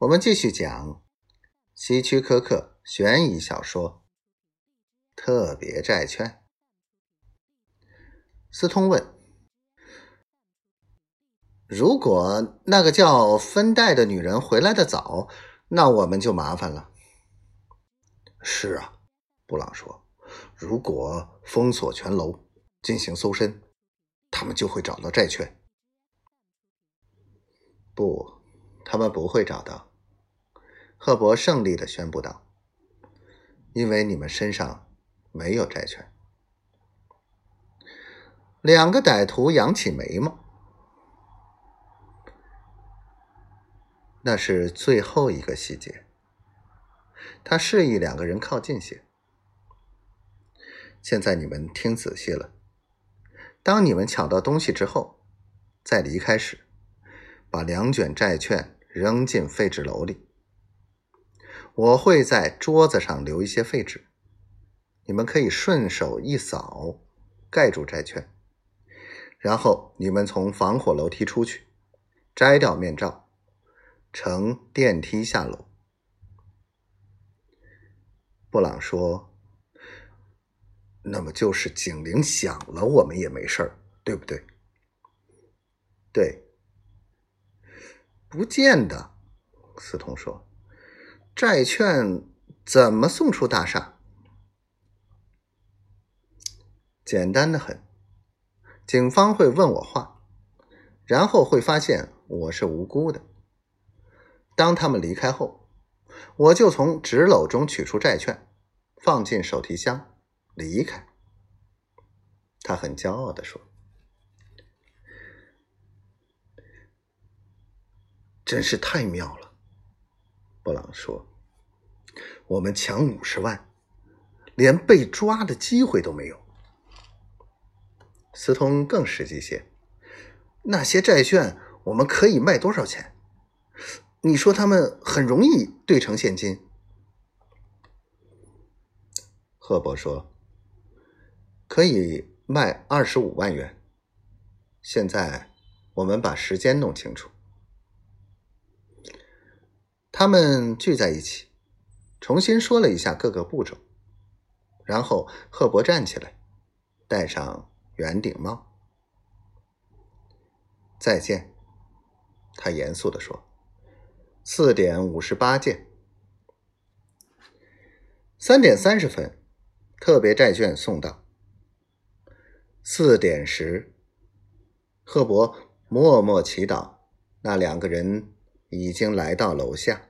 我们继续讲希区柯克悬疑小说《特别债券》。斯通问：“如果那个叫芬黛的女人回来的早，那我们就麻烦了。”“是啊。”布朗说，“如果封锁全楼进行搜身，他们就会找到债券。”“不。”他们不会找到，赫伯胜利的宣布道：“因为你们身上没有债券。”两个歹徒扬起眉毛。那是最后一个细节。他示意两个人靠近些。现在你们听仔细了。当你们抢到东西之后，在离开时，把两卷债券。扔进废纸篓里。我会在桌子上留一些废纸，你们可以顺手一扫，盖住债券。然后你们从防火楼梯出去，摘掉面罩，乘电梯下楼。布朗说：“那么就是警铃响了，我们也没事儿，对不对？”“对。”不见得，司通说：“债券怎么送出大厦？简单的很。警方会问我话，然后会发现我是无辜的。当他们离开后，我就从纸篓中取出债券，放进手提箱，离开。”他很骄傲的说。真是太妙了，布朗说：“我们抢五十万，连被抓的机会都没有。”斯通更实际些：“那些债券我们可以卖多少钱？你说他们很容易兑成现金？”赫伯说：“可以卖二十五万元。现在我们把时间弄清楚。”他们聚在一起，重新说了一下各个步骤，然后赫伯站起来，戴上圆顶帽。再见，他严肃地说：“四点五十八见，三点三十分，特别债券送到。四点时，赫伯默默祈祷，那两个人。”已经来到楼下。